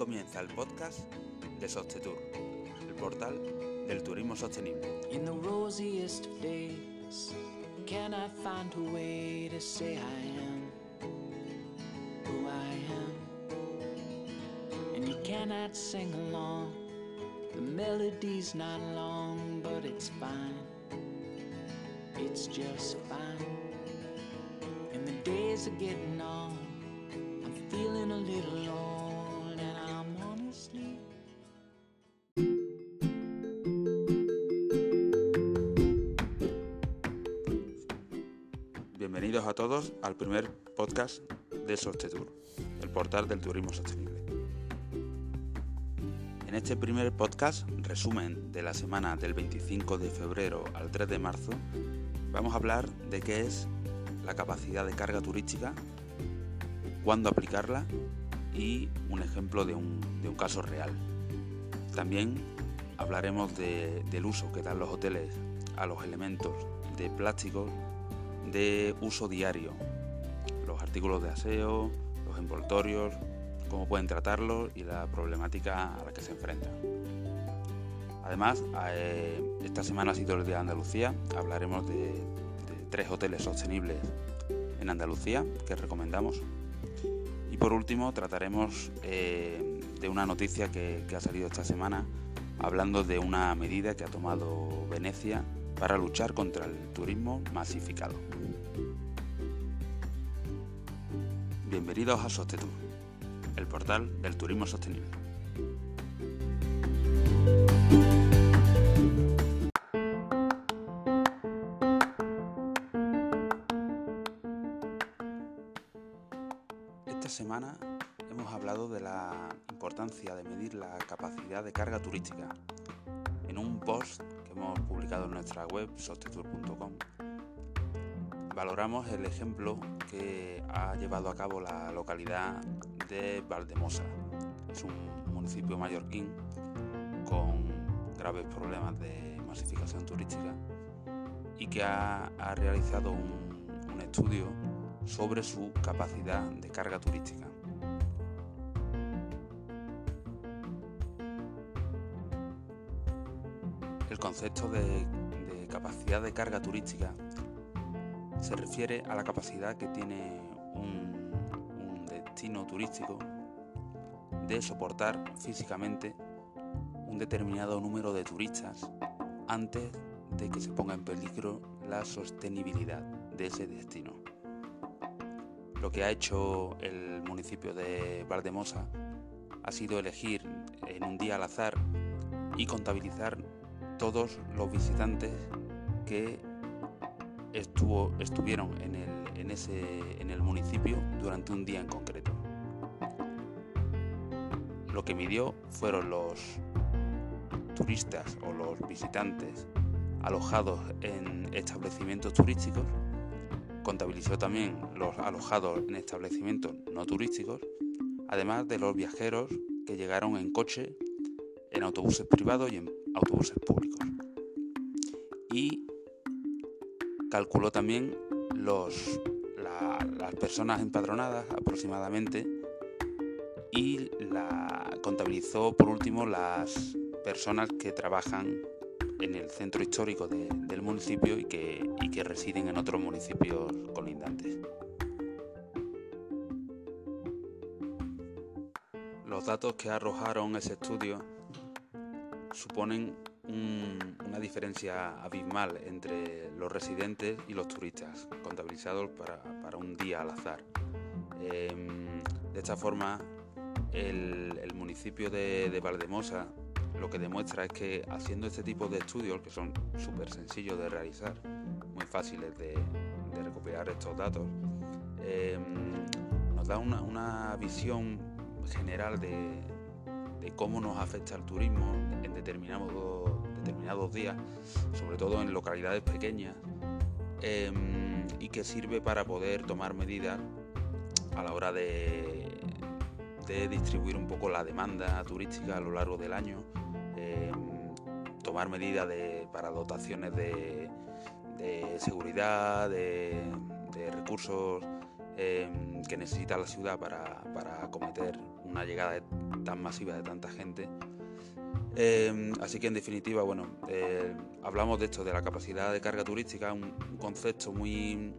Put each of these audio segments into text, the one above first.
comienza el podcast de Sostetur, el portal del turismo sostenible. In the rosiest of days, can I find a way to say I am who I am? And you cannot sing along, the melody's not long, but it's fine. It's just fine. And the days are getting on, I'm feeling a little old, todos al primer podcast de Sostetur, el portal del turismo sostenible. En este primer podcast, resumen de la semana del 25 de febrero al 3 de marzo, vamos a hablar de qué es la capacidad de carga turística, cuándo aplicarla y un ejemplo de un, de un caso real. También hablaremos de- del uso que dan los hoteles a los elementos de plástico de uso diario, los artículos de aseo, los envoltorios, cómo pueden tratarlos y la problemática a la que se enfrentan. Además, eh, esta semana ha sido el Día de Andalucía, hablaremos de, de tres hoteles sostenibles en Andalucía que recomendamos. Y por último, trataremos eh, de una noticia que, que ha salido esta semana, hablando de una medida que ha tomado Venecia para luchar contra el turismo masificado. Bienvenidos a Sostetur, el portal del turismo sostenible. Esta semana hemos hablado de la importancia de medir la capacidad de carga turística. En un post hemos publicado en nuestra web, sostetur.com, valoramos el ejemplo que ha llevado a cabo la localidad de Valdemosa. Es un municipio mallorquín con graves problemas de masificación turística y que ha, realizado un estudio sobre su capacidad de carga turística. El concepto de, capacidad de carga turística se refiere a la capacidad que tiene un, un destino turístico de soportar físicamente un determinado número de turistas antes de que se ponga en peligro la sostenibilidad de ese destino. Lo que ha hecho el municipio de Valdemosa ha sido elegir en un día al azar y contabilizar todos los visitantes que estuvo, estuvieron en el, en, ese, en el municipio durante un día en concreto. Lo que midió fueron los turistas o los visitantes alojados en establecimientos turísticos, contabilizó también los alojados en establecimientos no turísticos, además de los viajeros que llegaron en coche, en autobuses privados y en autobuses públicos. Y calculó también los, la- las personas empadronadas aproximadamente y la contabilizó por último las personas que trabajan en el centro histórico de- del municipio y que, y que residen en otros municipios colindantes. Los datos que arrojaron ese estudio suponen un- una diferencia abismal entre los residentes y los turistas, contabilizados para, para un día al azar. Em, de esta forma, el, el municipio de, de Valdemosa lo que demuestra es que haciendo este tipo de estudios, que son súper sencillos de realizar, muy fáciles de, de recopilar estos datos, em, nos da una, una visión general de, de cómo nos afecta el turismo en determinados, determinados días, sobre todo en localidades pequeñas, em, y que sirve para poder tomar medidas a la hora de, de distribuir un poco la demanda turística a lo largo del año, em, tomar medidas para dotaciones de, de seguridad, de, de recursos em, que necesita la ciudad para, para acometer una llegada tan masiva de tanta gente. Em, así que en definitiva, bueno, eh, hablamos de esto, de la capacidad de carga turística, un, concepto muy,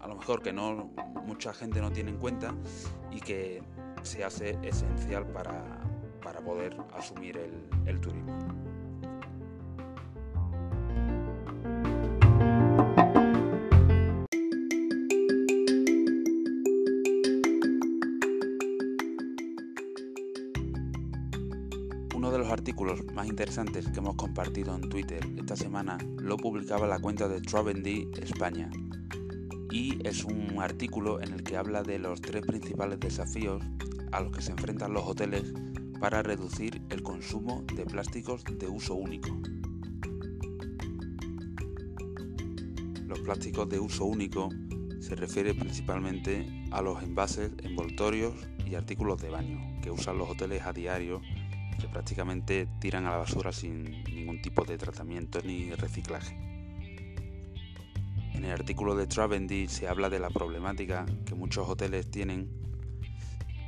a lo mejor que no mucha gente no tiene en cuenta y que se hace esencial para, poder asumir el turismo. Interesantes que hemos compartido en Twitter esta semana lo publicaba la cuenta de Travendy España y es un artículo en el que habla de los tres principales desafíos a los que se enfrentan los hoteles para reducir el consumo de plásticos de uso único. Los plásticos de uso único se refiere principalmente a los envases, envoltorios y artículos de baño que usan los hoteles a diario que prácticamente tiran a la basura sin ningún tipo de tratamiento ni reciclaje. En el artículo de Travendy se habla de la problemática que muchos hoteles tienen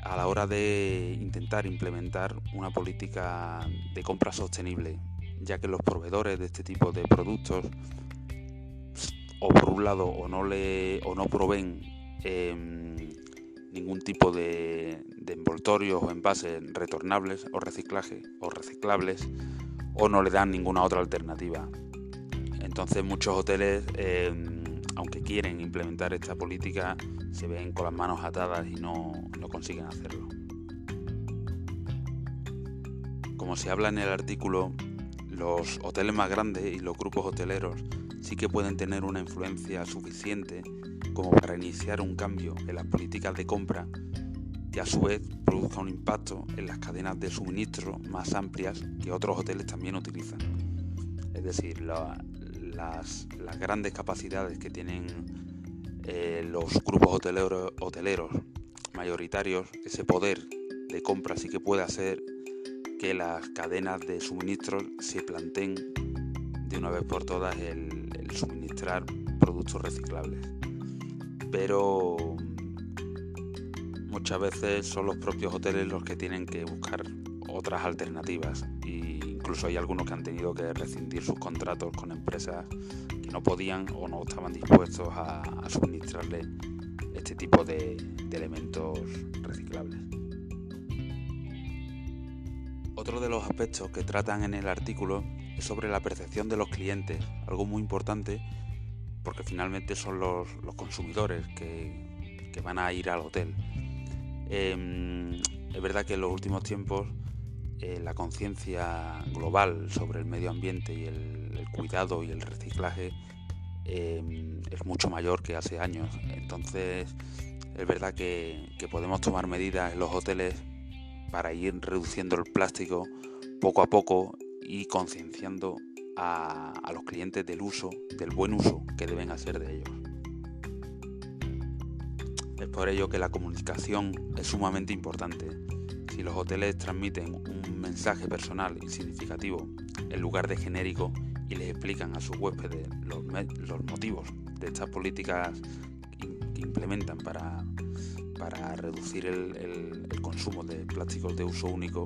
a la hora de intentar implementar una política de compra sostenible, ya que los proveedores de este tipo de productos o por un lado o no le o no proveen em, ningún tipo de, envoltorios o envases retornables o reciclaje o reciclables o no le dan ninguna otra alternativa. Entonces muchos hoteles, em, aunque quieren implementar esta política, se ven con las manos atadas y no, no consiguen hacerlo. Como se habla en el artículo, los hoteles más grandes y los grupos hoteleros sí que pueden tener una influencia suficiente como para iniciar un cambio en las políticas de compra que a su vez produzca un impacto en las cadenas de suministro más amplias que otros hoteles también utilizan. Es decir, las, grandes capacidades que tienen eh, los grupos hoteleros, hoteleros mayoritarios, ese poder de compra sí que puede hacer que las cadenas de suministro se planteen de una vez por todas el suministrar productos reciclables pero muchas veces son los propios hoteles los que tienen que buscar otras alternativas e incluso hay algunos que han tenido que rescindir sus contratos con empresas que no podían o no estaban dispuestos a, suministrarle este tipo de, elementos reciclables. Otro de los aspectos que tratan en el artículo sobre la percepción de los clientes, algo muy importante porque finalmente son los, consumidores que, van a ir al hotel. Em, es verdad que en los últimos tiempos eh, la conciencia global sobre el medio ambiente y el, cuidado y el reciclaje em, es mucho mayor que hace años. Entonces es verdad que, que podemos tomar medidas en los hoteles para ir reduciendo el plástico poco a poco y concienciando a, los clientes del uso, del buen uso que deben hacer de ellos. Es por ello que la comunicación es sumamente importante. Si los hoteles transmiten un mensaje personal y significativo en lugar de genérico y les explican a sus huéspedes los, motivos de estas políticas que implementan para, para reducir el, consumo de plásticos de uso único,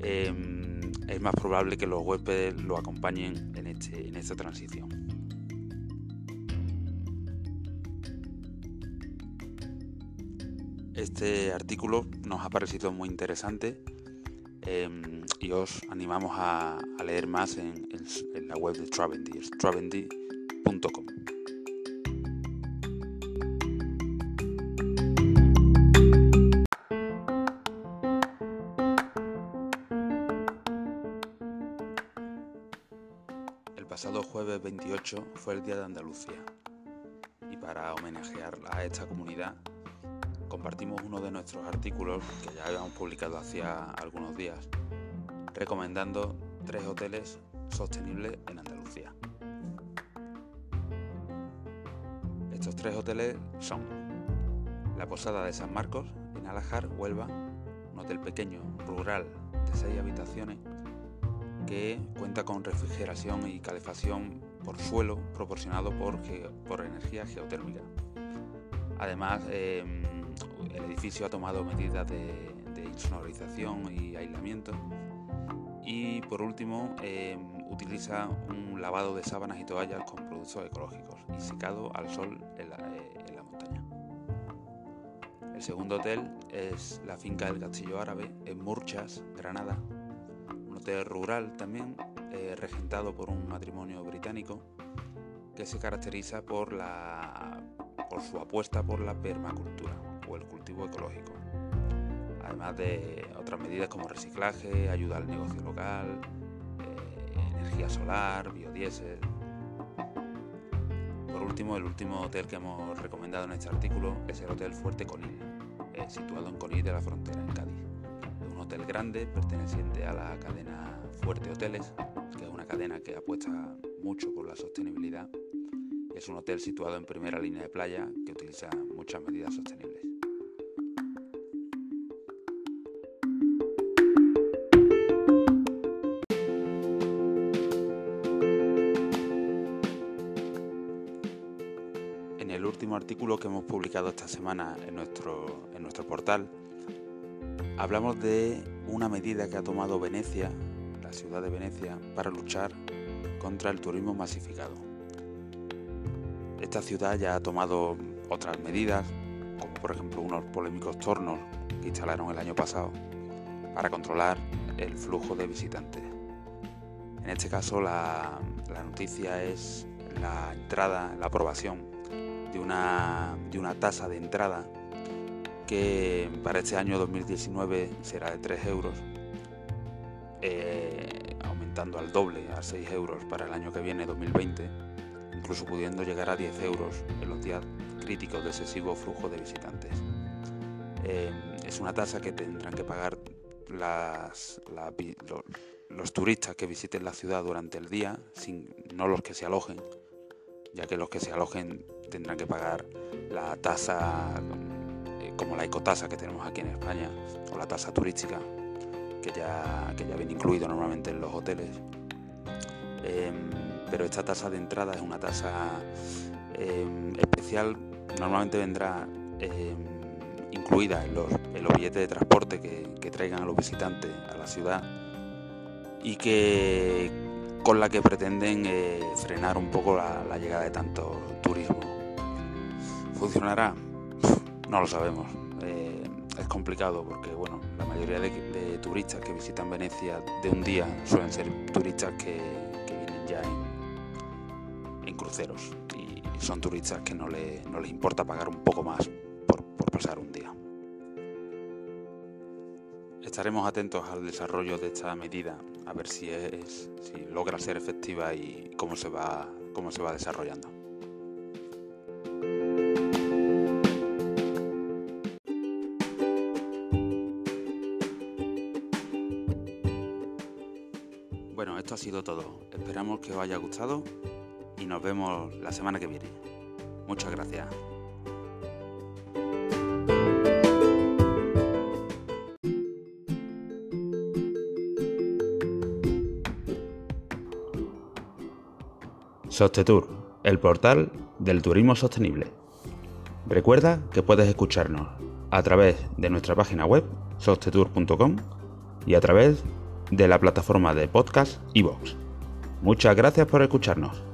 em, es más probable que los huéspedes lo acompañen en, este, en esta transición. Este artículo nos ha parecido muy interesante em, y os animamos a, leer más en, la web de Travendy, travendy.com. jueves 28 fue el Día de Andalucía y para homenajear a esta comunidad compartimos uno de nuestros artículos que ya habíamos publicado hacía algunos días recomendando tres hoteles sostenibles en Andalucía. Estos tres hoteles son la Posada de San Marcos en Alajar, Huelva, un hotel pequeño, rural, de seis habitaciones que cuenta con refrigeración y calefacción por suelo proporcionado por, energía geotérmica. Además, em, el edificio ha tomado medidas de, insonorización y aislamiento. Y por último, em, utiliza un lavado de sábanas y toallas con productos ecológicos y secado al sol en la, en la montaña. El segundo hotel es la finca del Castillo Árabe en Murchas, Granada. Un hotel rural también, eh, regentado por un matrimonio británico que se caracteriza por, la, por su apuesta por la permacultura o el cultivo ecológico, además de otras medidas como reciclaje, ayuda al negocio local, eh, energía solar, biodiesel. Por último, el último hotel que hemos recomendado en este artículo es el Hotel Fuerte Conil, eh, situado en Conil de la Frontera, en Cádiz. Un hotel grande perteneciente a la cadena Fuerte Hoteles, cadena que apuesta mucho por la sostenibilidad es un hotel situado en primera línea de playa que utiliza muchas medidas sostenibles. En el último artículo que hemos publicado esta semana en nuestro, en nuestro portal, hablamos de una medida que ha tomado Venecia, la ciudad de Venecia, para luchar contra el turismo masificado. Esta ciudad ya ha tomado otras medidas, como por ejemplo unos polémicos tornos que instalaron el año pasado para controlar el flujo de visitantes. En este caso la, noticia es la entrada, la aprobación de una, de una tasa de entrada que para este año 2019 será de 3 euros, eh, aumentando al doble, a 6 euros para el año que viene, 2020 incluso pudiendo llegar a 10 euros en los días críticos de excesivo flujo de visitantes. Eh, es una tasa que tendrán que pagar los, turistas que visiten la ciudad durante el día, sin, no los que se alojen, ya que los que se alojen tendrán que pagar la tasa eh, como la ecotasa que tenemos aquí en España o la tasa turística que ya, que ya viene incluido normalmente en los hoteles. Em, pero esta tasa de entrada es una tasa em, especial, normalmente vendrá em, incluida en los, billetes de transporte que, traigan a los visitantes a la ciudad y que con la que pretenden eh, frenar un poco la, llegada de tanto turismo. ¿Funcionará? No lo sabemos. Eh, es complicado porque bueno, la mayoría de, turistas que visitan Venecia de un día suelen ser turistas que, vienen ya en, cruceros y son turistas que no, les importa pagar un poco más por, pasar un día. Estaremos atentos al desarrollo de esta medida, a ver si, es, si logra ser efectiva y cómo se va, cómo se va desarrollando. Todo. Esperamos que os haya gustado y nos vemos la semana que viene. Muchas gracias. Sostetur, el portal del turismo sostenible. Recuerda que puedes escucharnos a través de nuestra página web sostetur.com y a través de la plataforma de podcast iVoox. Muchas gracias por escucharnos.